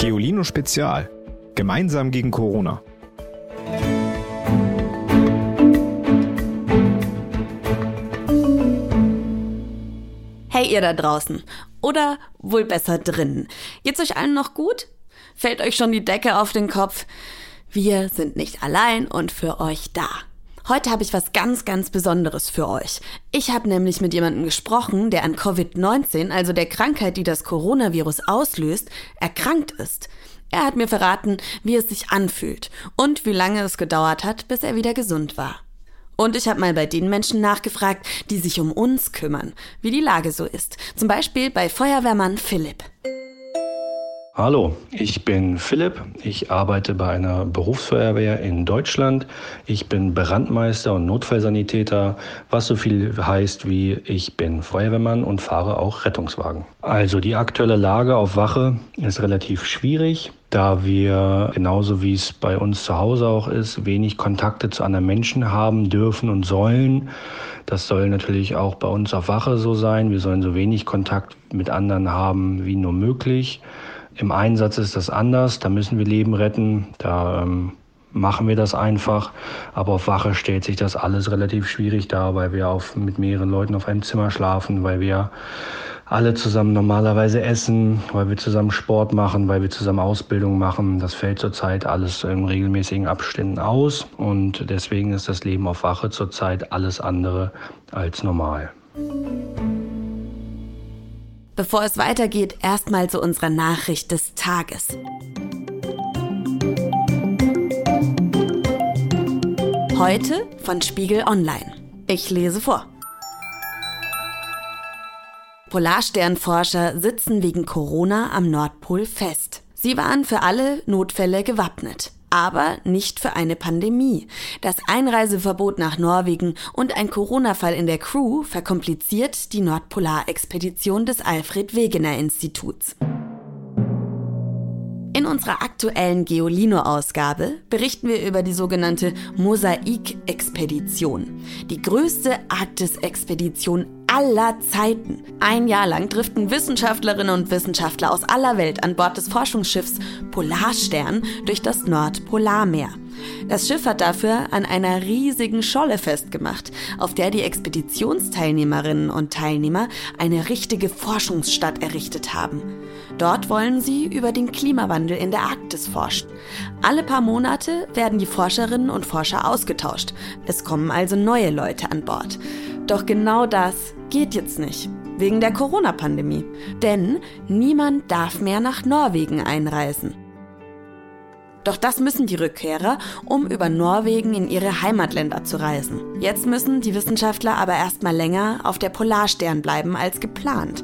Geolino Spezial. Gemeinsam gegen Corona. Hey ihr da draußen. Oder wohl besser drinnen. Geht's euch allen noch gut? Fällt euch schon die Decke auf den Kopf? Wir sind nicht allein und für euch da. Heute habe ich was ganz, ganz Besonderes für euch. Ich habe nämlich mit jemandem gesprochen, der an Covid-19, also der Krankheit, die das Coronavirus auslöst, erkrankt ist. Er hat mir verraten, wie es sich anfühlt und wie lange es gedauert hat, bis er wieder gesund war. Und ich habe mal bei den Menschen nachgefragt, die sich um uns kümmern, wie die Lage so ist. Zum Beispiel bei Feuerwehrmann Philipp. Hallo, ich bin Philipp. Ich arbeite bei einer Berufsfeuerwehr in Deutschland. Ich bin Brandmeister und Notfallsanitäter, was so viel heißt wie ich bin Feuerwehrmann und fahre auch Rettungswagen. Also die aktuelle Lage auf Wache ist relativ schwierig da wir genauso wie es bei uns zu Hause auch ist, wenig Kontakte zu anderen Menschen haben dürfen und sollen. Das soll natürlich auch bei uns auf Wache so sein. Wir sollen so wenig Kontakt mit anderen haben wie nur möglich. Im Einsatz ist das anders. Da müssen wir Leben retten. Da ähm, machen wir das einfach. Aber auf Wache stellt sich das alles relativ schwierig dar, weil wir auf, mit mehreren Leuten auf einem Zimmer schlafen, weil wir alle zusammen normalerweise essen, weil wir zusammen Sport machen, weil wir zusammen Ausbildung machen. Das fällt zurzeit alles in regelmäßigen Abständen aus und deswegen ist das Leben auf Wache zurzeit alles andere als normal. Bevor es weitergeht, erstmal zu unserer Nachricht des Tages. Heute von Spiegel Online. Ich lese vor. Polarsternforscher sitzen wegen Corona am Nordpol fest. Sie waren für alle Notfälle gewappnet. Aber nicht für eine Pandemie. Das Einreiseverbot nach Norwegen und ein Corona-Fall in der Crew verkompliziert die Nordpolarexpedition des Alfred Wegener Instituts. In unserer aktuellen Geolino-Ausgabe berichten wir über die sogenannte Mosaik-Expedition, die größte Arktis-Expedition aller Zeiten. Ein Jahr lang driften Wissenschaftlerinnen und Wissenschaftler aus aller Welt an Bord des Forschungsschiffs Polarstern durch das Nordpolarmeer. Das Schiff hat dafür an einer riesigen Scholle festgemacht, auf der die Expeditionsteilnehmerinnen und Teilnehmer eine richtige Forschungsstadt errichtet haben. Dort wollen sie über den Klimawandel in der Arktis forschen. Alle paar Monate werden die Forscherinnen und Forscher ausgetauscht. Es kommen also neue Leute an Bord. Doch genau das geht jetzt nicht. Wegen der Corona-Pandemie. Denn niemand darf mehr nach Norwegen einreisen. Doch das müssen die Rückkehrer, um über Norwegen in ihre Heimatländer zu reisen. Jetzt müssen die Wissenschaftler aber erstmal länger auf der Polarstern bleiben als geplant.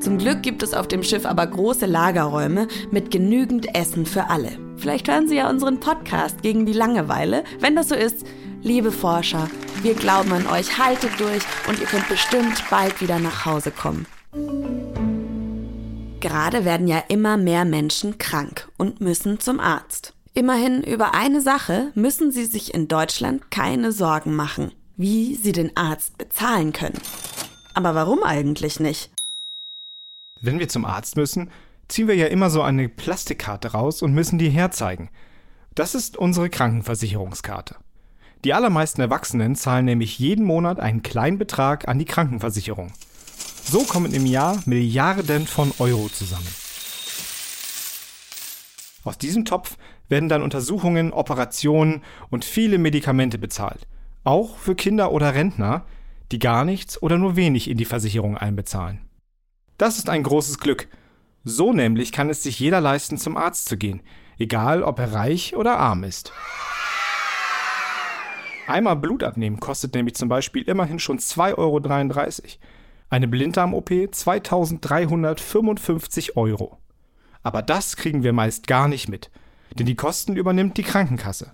Zum Glück gibt es auf dem Schiff aber große Lagerräume mit genügend Essen für alle. Vielleicht hören Sie ja unseren Podcast gegen die Langeweile. Wenn das so ist, liebe Forscher, wir glauben an euch, haltet durch und ihr könnt bestimmt bald wieder nach Hause kommen. Gerade werden ja immer mehr Menschen krank und müssen zum Arzt. Immerhin über eine Sache müssen sie sich in Deutschland keine Sorgen machen, wie sie den Arzt bezahlen können. Aber warum eigentlich nicht? Wenn wir zum Arzt müssen, ziehen wir ja immer so eine Plastikkarte raus und müssen die herzeigen. Das ist unsere Krankenversicherungskarte. Die allermeisten Erwachsenen zahlen nämlich jeden Monat einen kleinen Betrag an die Krankenversicherung. So kommen im Jahr Milliarden von Euro zusammen. Aus diesem Topf werden dann Untersuchungen, Operationen und viele Medikamente bezahlt. Auch für Kinder oder Rentner, die gar nichts oder nur wenig in die Versicherung einbezahlen. Das ist ein großes Glück. So nämlich kann es sich jeder leisten, zum Arzt zu gehen, egal ob er reich oder arm ist. Einmal Blut abnehmen kostet nämlich zum Beispiel immerhin schon 2,33 Euro. Eine Blinddarm-OP 2355 Euro. Aber das kriegen wir meist gar nicht mit, denn die Kosten übernimmt die Krankenkasse.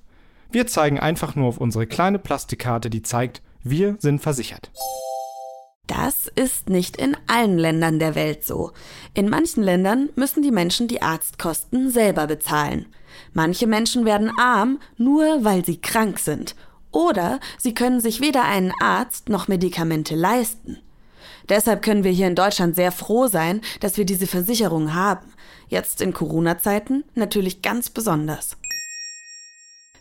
Wir zeigen einfach nur auf unsere kleine Plastikkarte, die zeigt, wir sind versichert. Das ist nicht in allen Ländern der Welt so. In manchen Ländern müssen die Menschen die Arztkosten selber bezahlen. Manche Menschen werden arm, nur weil sie krank sind. Oder sie können sich weder einen Arzt noch Medikamente leisten. Deshalb können wir hier in Deutschland sehr froh sein, dass wir diese Versicherung haben. Jetzt in Corona-Zeiten natürlich ganz besonders.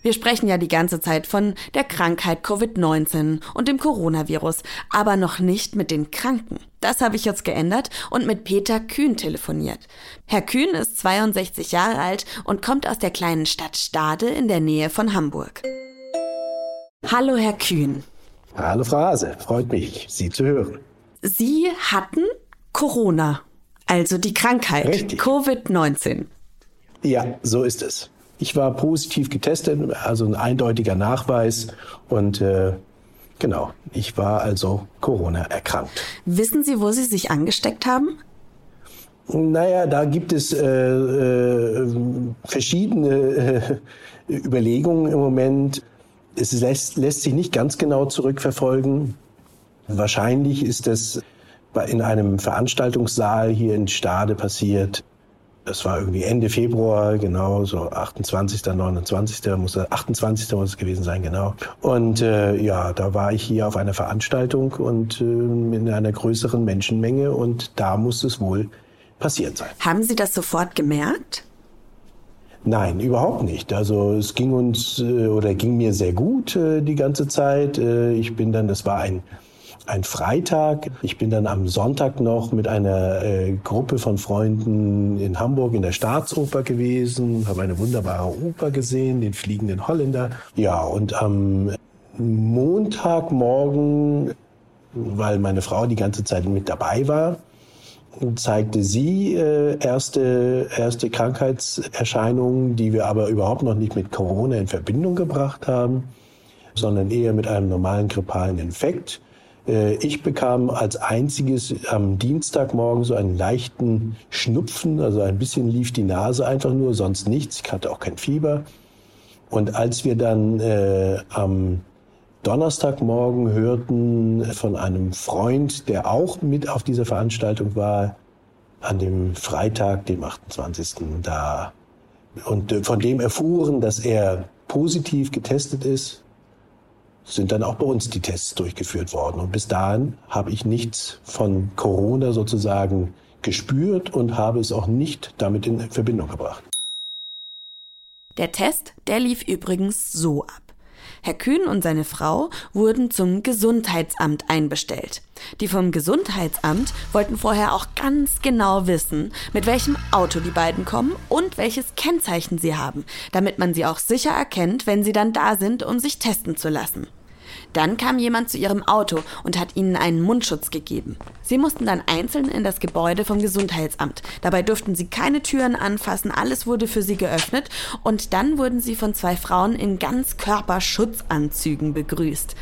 Wir sprechen ja die ganze Zeit von der Krankheit Covid-19 und dem Coronavirus, aber noch nicht mit den Kranken. Das habe ich jetzt geändert und mit Peter Kühn telefoniert. Herr Kühn ist 62 Jahre alt und kommt aus der kleinen Stadt Stade in der Nähe von Hamburg. Hallo, Herr Kühn. Hallo, Frau Hase. Freut mich, Sie zu hören. Sie hatten Corona, also die Krankheit Covid-19. Ja, so ist es. Ich war positiv getestet, also ein eindeutiger Nachweis und äh, genau, ich war also Corona erkrankt. Wissen Sie, wo Sie sich angesteckt haben? Naja, da gibt es äh, äh, verschiedene äh, Überlegungen im Moment. Es lässt, lässt sich nicht ganz genau zurückverfolgen. Wahrscheinlich ist es in einem Veranstaltungssaal hier in Stade passiert. Das war irgendwie Ende Februar, genau, so 28., 29. muss 28. muss es gewesen sein, genau. Und äh, ja, da war ich hier auf einer Veranstaltung und äh, in einer größeren Menschenmenge und da muss es wohl passiert sein. Haben Sie das sofort gemerkt? Nein, überhaupt nicht. Also es ging uns äh, oder ging mir sehr gut äh, die ganze Zeit. Äh, ich bin dann, das war ein ein Freitag. Ich bin dann am Sonntag noch mit einer Gruppe von Freunden in Hamburg in der Staatsoper gewesen, habe eine wunderbare Oper gesehen, den fliegenden Holländer. Ja, und am Montagmorgen, weil meine Frau die ganze Zeit mit dabei war, zeigte sie äh, erste, erste Krankheitserscheinungen, die wir aber überhaupt noch nicht mit Corona in Verbindung gebracht haben, sondern eher mit einem normalen grippalen Infekt. Äh, ich bekam als einziges am Dienstagmorgen so einen leichten Schnupfen, also ein bisschen lief die Nase einfach nur, sonst nichts. Ich hatte auch kein Fieber. Und als wir dann äh, am Donnerstagmorgen hörten von einem Freund, der auch mit auf dieser Veranstaltung war, an dem Freitag, dem 28. da, und äh, von dem erfuhren, dass er positiv getestet ist, sind dann auch bei uns die Tests durchgeführt worden. Und bis dahin habe ich nichts von Corona sozusagen gespürt und habe es auch nicht damit in Verbindung gebracht. Der Test, der lief übrigens so ab. Herr Kühn und seine Frau wurden zum Gesundheitsamt einbestellt. Die vom Gesundheitsamt wollten vorher auch ganz genau wissen, mit welchem Auto die beiden kommen und welches Kennzeichen sie haben, damit man sie auch sicher erkennt, wenn sie dann da sind, um sich testen zu lassen. Dann kam jemand zu ihrem Auto und hat ihnen einen Mundschutz gegeben. Sie mussten dann einzeln in das Gebäude vom Gesundheitsamt. Dabei durften sie keine Türen anfassen, alles wurde für sie geöffnet und dann wurden sie von zwei Frauen in Ganzkörperschutzanzügen begrüßt.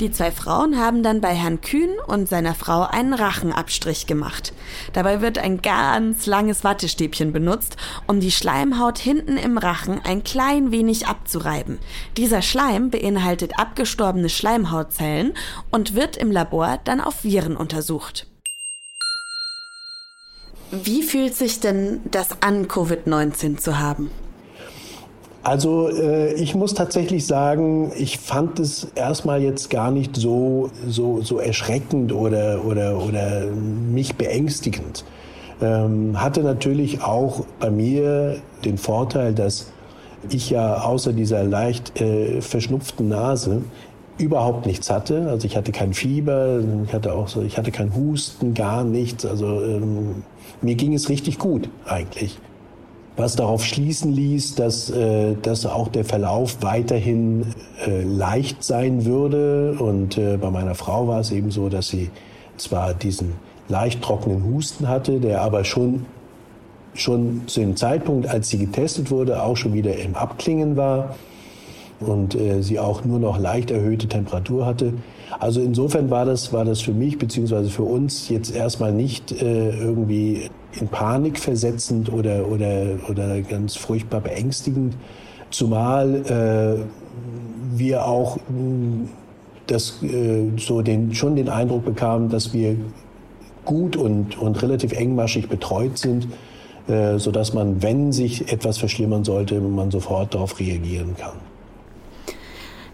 Die zwei Frauen haben dann bei Herrn Kühn und seiner Frau einen Rachenabstrich gemacht. Dabei wird ein ganz langes Wattestäbchen benutzt, um die Schleimhaut hinten im Rachen ein klein wenig abzureiben. Dieser Schleim beinhaltet abgestorbene Schleimhautzellen und wird im Labor dann auf Viren untersucht. Wie fühlt sich denn das an, Covid-19 zu haben? Also äh, ich muss tatsächlich sagen, ich fand es erstmal jetzt gar nicht so, so, so erschreckend oder, oder, oder mich beängstigend. Ähm, hatte natürlich auch bei mir den Vorteil, dass ich ja außer dieser leicht äh, verschnupften Nase überhaupt nichts hatte. Also ich hatte kein Fieber, ich hatte auch so, ich hatte kein Husten, gar nichts. Also ähm, mir ging es richtig gut eigentlich was darauf schließen ließ, dass, äh, dass auch der Verlauf weiterhin äh, leicht sein würde. Und äh, bei meiner Frau war es eben so, dass sie zwar diesen leicht trockenen Husten hatte, der aber schon, schon zu dem Zeitpunkt, als sie getestet wurde, auch schon wieder im Abklingen war und äh, sie auch nur noch leicht erhöhte Temperatur hatte. Also insofern war das, war das für mich beziehungsweise für uns jetzt erstmal nicht äh, irgendwie in Panik versetzend oder, oder, oder ganz furchtbar beängstigend, zumal äh, wir auch äh, das, äh, so den, schon den Eindruck bekamen, dass wir gut und, und relativ engmaschig betreut sind, äh, sodass man, wenn sich etwas verschlimmern sollte, man sofort darauf reagieren kann.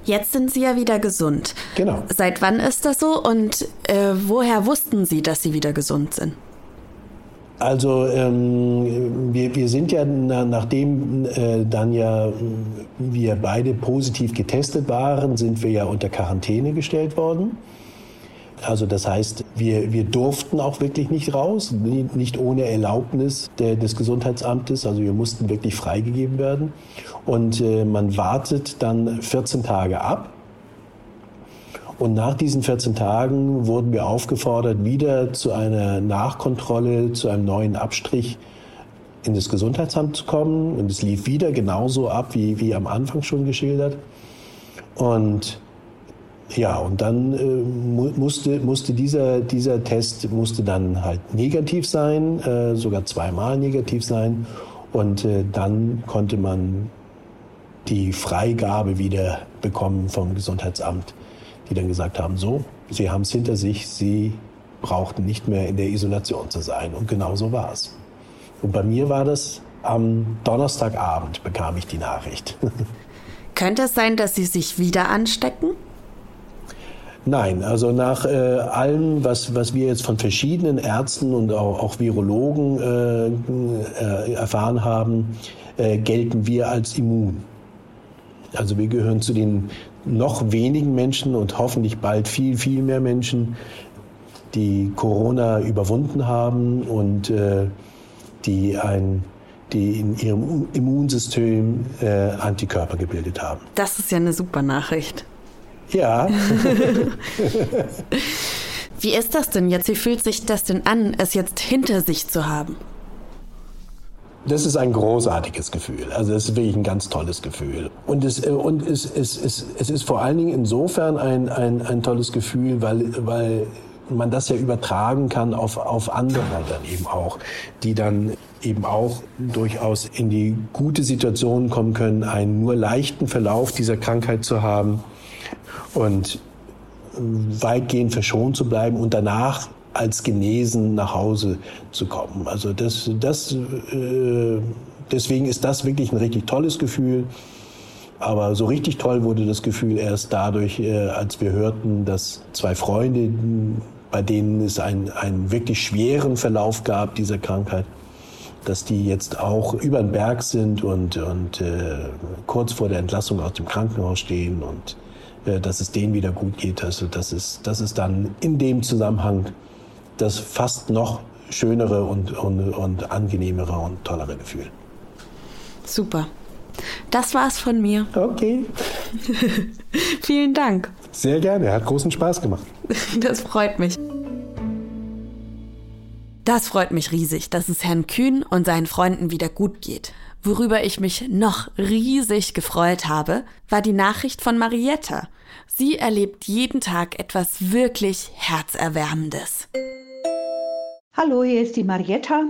Jetzt sind Sie ja wieder gesund. Genau. Seit wann ist das so und äh, woher wussten Sie, dass Sie wieder gesund sind? Also ähm, wir, wir sind ja, na, nachdem äh, dann ja wir beide positiv getestet waren, sind wir ja unter Quarantäne gestellt worden. Also das heißt, wir, wir durften auch wirklich nicht raus, nicht ohne Erlaubnis der, des Gesundheitsamtes. Also wir mussten wirklich freigegeben werden. Und äh, man wartet dann 14 Tage ab. Und nach diesen 14 Tagen wurden wir aufgefordert, wieder zu einer Nachkontrolle, zu einem neuen Abstrich in das Gesundheitsamt zu kommen. Und es lief wieder genauso ab, wie, wie am Anfang schon geschildert. Und ja, und dann äh, musste, musste dieser, dieser Test musste dann halt negativ sein, äh, sogar zweimal negativ sein. Und äh, dann konnte man die Freigabe wieder bekommen vom Gesundheitsamt, die dann gesagt haben, so, Sie haben es hinter sich, Sie brauchten nicht mehr in der Isolation zu sein. Und genau so war es. Und bei mir war das am Donnerstagabend bekam ich die Nachricht. Könnte es sein, dass Sie sich wieder anstecken? Nein, also nach äh, allem, was, was wir jetzt von verschiedenen Ärzten und auch, auch Virologen äh, äh, erfahren haben, äh, gelten wir als immun. Also wir gehören zu den noch wenigen Menschen und hoffentlich bald viel, viel mehr Menschen, die Corona überwunden haben und äh, die ein die in ihrem Immunsystem äh, Antikörper gebildet haben. Das ist ja eine super Nachricht. Ja. Wie ist das denn jetzt? Wie fühlt sich das denn an, es jetzt hinter sich zu haben? Das ist ein großartiges Gefühl. Also es ist wirklich ein ganz tolles Gefühl. Und es, äh, und es, es, es, es ist vor allen Dingen insofern ein, ein, ein tolles Gefühl, weil, weil man das ja übertragen kann auf, auf andere dann eben auch, die dann eben auch durchaus in die gute Situation kommen können, einen nur leichten Verlauf dieser Krankheit zu haben und weitgehend verschont zu bleiben und danach als genesen nach Hause zu kommen. Also das, das, äh, deswegen ist das wirklich ein richtig tolles Gefühl. Aber so richtig toll wurde das Gefühl erst dadurch, äh, als wir hörten, dass zwei Freunde, bei denen es einen, einen wirklich schweren Verlauf gab dieser Krankheit, dass die jetzt auch über den Berg sind und, und äh, kurz vor der Entlassung aus dem Krankenhaus stehen und äh, dass es denen wieder gut geht. Also das ist, das ist dann in dem Zusammenhang das fast noch schönere und, und, und angenehmere und tollere Gefühl. Super. Das war's von mir. Okay. Vielen Dank. Sehr gerne, hat großen Spaß gemacht. Das freut mich. Das freut mich riesig, dass es Herrn Kühn und seinen Freunden wieder gut geht. Worüber ich mich noch riesig gefreut habe, war die Nachricht von Marietta. Sie erlebt jeden Tag etwas wirklich Herzerwärmendes. Hallo, hier ist die Marietta.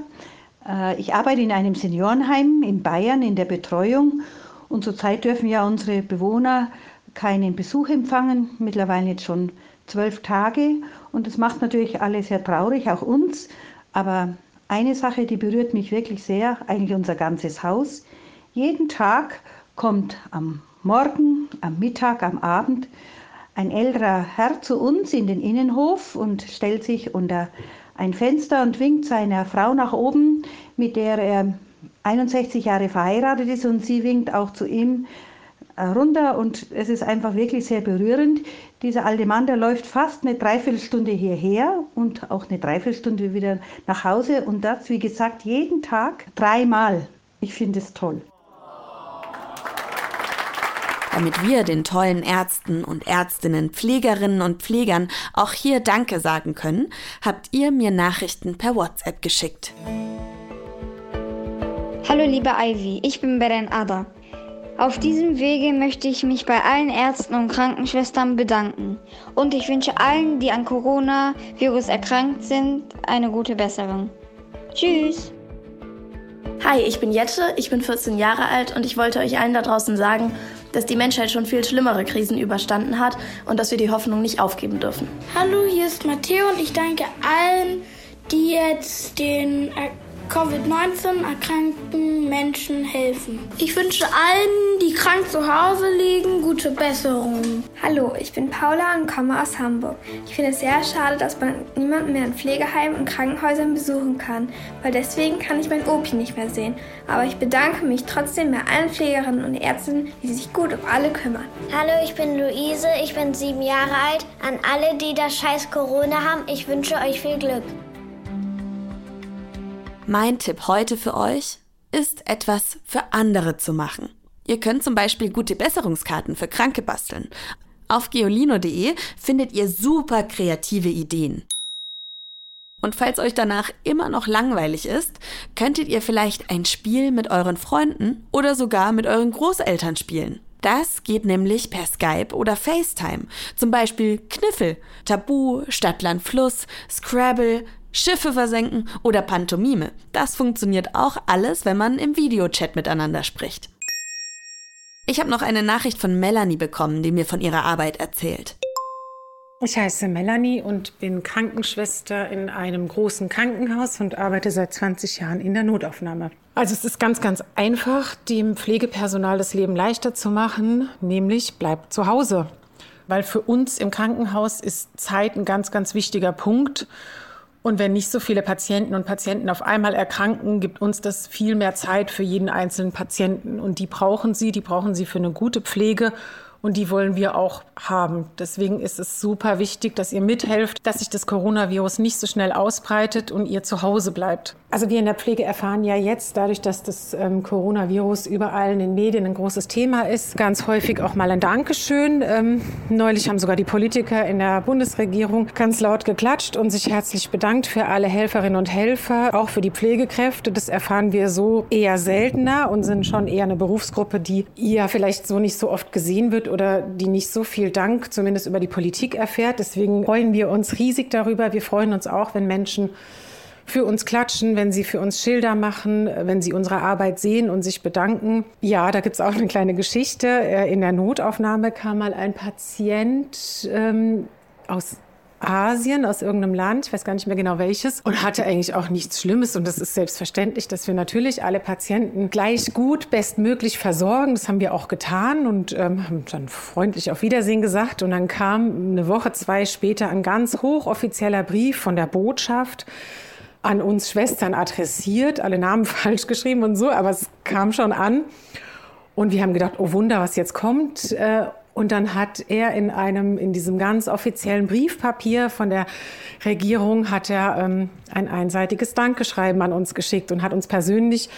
Äh, ich arbeite in einem Seniorenheim in Bayern in der Betreuung und zurzeit dürfen ja unsere Bewohner keinen Besuch empfangen, mittlerweile jetzt schon zwölf Tage und das macht natürlich alle sehr traurig, auch uns. Aber eine Sache, die berührt mich wirklich sehr, eigentlich unser ganzes Haus. Jeden Tag kommt am Morgen, am Mittag, am Abend ein älterer Herr zu uns in den Innenhof und stellt sich unter ein Fenster und winkt seiner Frau nach oben, mit der er 61 Jahre verheiratet ist und sie winkt auch zu ihm äh, runter und es ist einfach wirklich sehr berührend. Dieser alte Mann, der läuft fast eine Dreiviertelstunde hierher und auch eine Dreiviertelstunde wieder nach Hause und das, wie gesagt, jeden Tag dreimal. Ich finde es toll. Damit wir den tollen Ärzten und Ärztinnen, Pflegerinnen und Pflegern auch hier Danke sagen können, habt ihr mir Nachrichten per WhatsApp geschickt. Hallo liebe Ivy, ich bin Beren Ada. Auf diesem Wege möchte ich mich bei allen Ärzten und Krankenschwestern bedanken. Und ich wünsche allen, die an Coronavirus erkrankt sind, eine gute Besserung. Tschüss! Hi, ich bin Jette, ich bin 14 Jahre alt und ich wollte euch allen da draußen sagen, dass die Menschheit schon viel schlimmere Krisen überstanden hat und dass wir die Hoffnung nicht aufgeben dürfen. Hallo, hier ist Matteo und ich danke allen, die jetzt den Covid-19 erkrankten Menschen helfen. Ich wünsche allen, die krank zu Hause liegen, gute Besserung. Hallo, ich bin Paula und komme aus Hamburg. Ich finde es sehr schade, dass man niemanden mehr in Pflegeheimen und Krankenhäusern besuchen kann, weil deswegen kann ich mein Opi nicht mehr sehen. Aber ich bedanke mich trotzdem bei allen Pflegerinnen und Ärzten, die sich gut um alle kümmern. Hallo, ich bin Luise, ich bin sieben Jahre alt. An alle, die das scheiß Corona haben, ich wünsche euch viel Glück. Mein Tipp heute für euch ist, etwas für andere zu machen. Ihr könnt zum Beispiel gute Besserungskarten für Kranke basteln. Auf geolino.de findet ihr super kreative Ideen. Und falls euch danach immer noch langweilig ist, könntet ihr vielleicht ein Spiel mit euren Freunden oder sogar mit euren Großeltern spielen. Das geht nämlich per Skype oder FaceTime. Zum Beispiel Kniffel, Tabu, Stadtland Fluss, Scrabble, Schiffe versenken oder Pantomime. Das funktioniert auch alles, wenn man im Videochat miteinander spricht. Ich habe noch eine Nachricht von Melanie bekommen, die mir von ihrer Arbeit erzählt. Ich heiße Melanie und bin Krankenschwester in einem großen Krankenhaus und arbeite seit 20 Jahren in der Notaufnahme. Also es ist ganz, ganz einfach, dem Pflegepersonal das Leben leichter zu machen, nämlich bleibt zu Hause. Weil für uns im Krankenhaus ist Zeit ein ganz, ganz wichtiger Punkt. Und wenn nicht so viele Patienten und Patienten auf einmal erkranken, gibt uns das viel mehr Zeit für jeden einzelnen Patienten. Und die brauchen sie, die brauchen sie für eine gute Pflege und die wollen wir auch haben. Deswegen ist es super wichtig, dass ihr mithelft, dass sich das Coronavirus nicht so schnell ausbreitet und ihr zu Hause bleibt. Also wir in der Pflege erfahren ja jetzt, dadurch, dass das ähm, Coronavirus überall in den Medien ein großes Thema ist, ganz häufig auch mal ein Dankeschön. Ähm, neulich haben sogar die Politiker in der Bundesregierung ganz laut geklatscht und sich herzlich bedankt für alle Helferinnen und Helfer, auch für die Pflegekräfte. Das erfahren wir so eher seltener und sind schon eher eine Berufsgruppe, die ja vielleicht so nicht so oft gesehen wird oder die nicht so viel Dank zumindest über die Politik erfährt. Deswegen freuen wir uns riesig darüber. Wir freuen uns auch, wenn Menschen für uns klatschen, wenn sie für uns Schilder machen, wenn sie unsere Arbeit sehen und sich bedanken. Ja, da gibt es auch eine kleine Geschichte. Äh, in der Notaufnahme kam mal ein Patient ähm, aus Asien, aus irgendeinem Land, ich weiß gar nicht mehr genau welches, und hatte eigentlich auch nichts Schlimmes. Und das ist selbstverständlich, dass wir natürlich alle Patienten gleich gut, bestmöglich versorgen. Das haben wir auch getan und ähm, haben dann freundlich auf Wiedersehen gesagt. Und dann kam eine Woche, zwei später ein ganz hochoffizieller Brief von der Botschaft an uns Schwestern adressiert, alle Namen falsch geschrieben und so, aber es kam schon an. Und wir haben gedacht, oh Wunder, was jetzt kommt. Und dann hat er in einem, in diesem ganz offiziellen Briefpapier von der Regierung, hat er ähm, ein einseitiges Dankeschreiben an uns geschickt und hat uns persönlich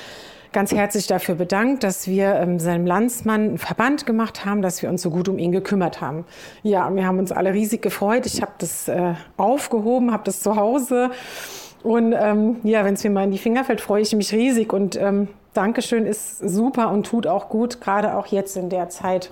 ganz herzlich dafür bedankt, dass wir ähm, seinem Landsmann einen Verband gemacht haben, dass wir uns so gut um ihn gekümmert haben. Ja, wir haben uns alle riesig gefreut. Ich habe das äh, aufgehoben, habe das zu Hause und ähm, ja, wenn es mir mal in die Finger fällt, freue ich mich riesig. Und ähm, Dankeschön ist super und tut auch gut, gerade auch jetzt in der Zeit.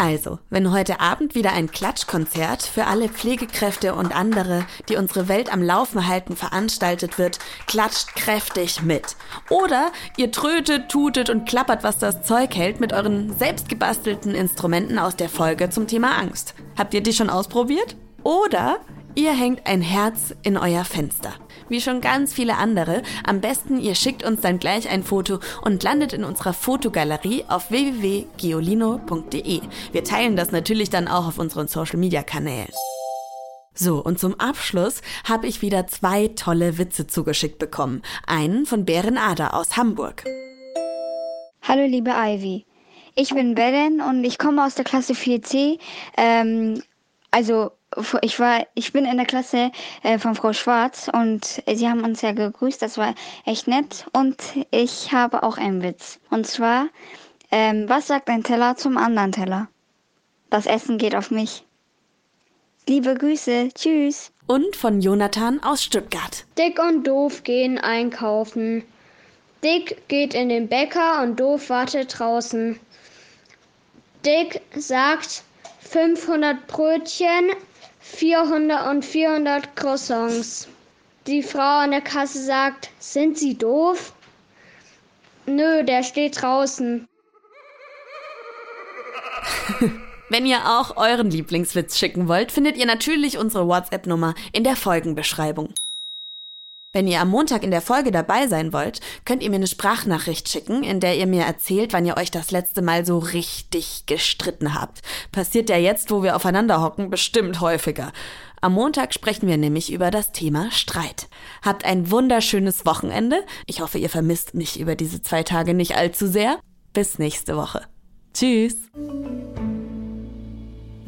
Also, wenn heute Abend wieder ein Klatschkonzert für alle Pflegekräfte und andere, die unsere Welt am Laufen halten, veranstaltet wird, klatscht kräftig mit. Oder ihr trötet, tutet und klappert, was das Zeug hält, mit euren selbstgebastelten Instrumenten aus der Folge zum Thema Angst. Habt ihr die schon ausprobiert? Oder Ihr hängt ein Herz in euer Fenster. Wie schon ganz viele andere, am besten ihr schickt uns dann gleich ein Foto und landet in unserer Fotogalerie auf www.geolino.de. Wir teilen das natürlich dann auch auf unseren Social Media Kanälen. So, und zum Abschluss habe ich wieder zwei tolle Witze zugeschickt bekommen. Einen von Bären Ader aus Hamburg. Hallo liebe Ivy. Ich bin Beren und ich komme aus der Klasse 4c. Ähm, also ich war, ich bin in der Klasse äh, von Frau Schwarz und sie haben uns ja gegrüßt, das war echt nett. Und ich habe auch einen Witz. Und zwar, ähm, was sagt ein Teller zum anderen Teller? Das Essen geht auf mich. Liebe Grüße, tschüss. Und von Jonathan aus Stuttgart. Dick und Doof gehen einkaufen. Dick geht in den Bäcker und Doof wartet draußen. Dick sagt 500 Brötchen, 400 und 400 Croissants. Die Frau an der Kasse sagt, sind Sie doof? Nö, der steht draußen. Wenn ihr auch euren Lieblingswitz schicken wollt, findet ihr natürlich unsere WhatsApp-Nummer in der Folgenbeschreibung. Wenn ihr am Montag in der Folge dabei sein wollt, könnt ihr mir eine Sprachnachricht schicken, in der ihr mir erzählt, wann ihr euch das letzte Mal so richtig gestritten habt. Passiert ja jetzt, wo wir aufeinander hocken, bestimmt häufiger. Am Montag sprechen wir nämlich über das Thema Streit. Habt ein wunderschönes Wochenende. Ich hoffe, ihr vermisst mich über diese zwei Tage nicht allzu sehr. Bis nächste Woche. Tschüss.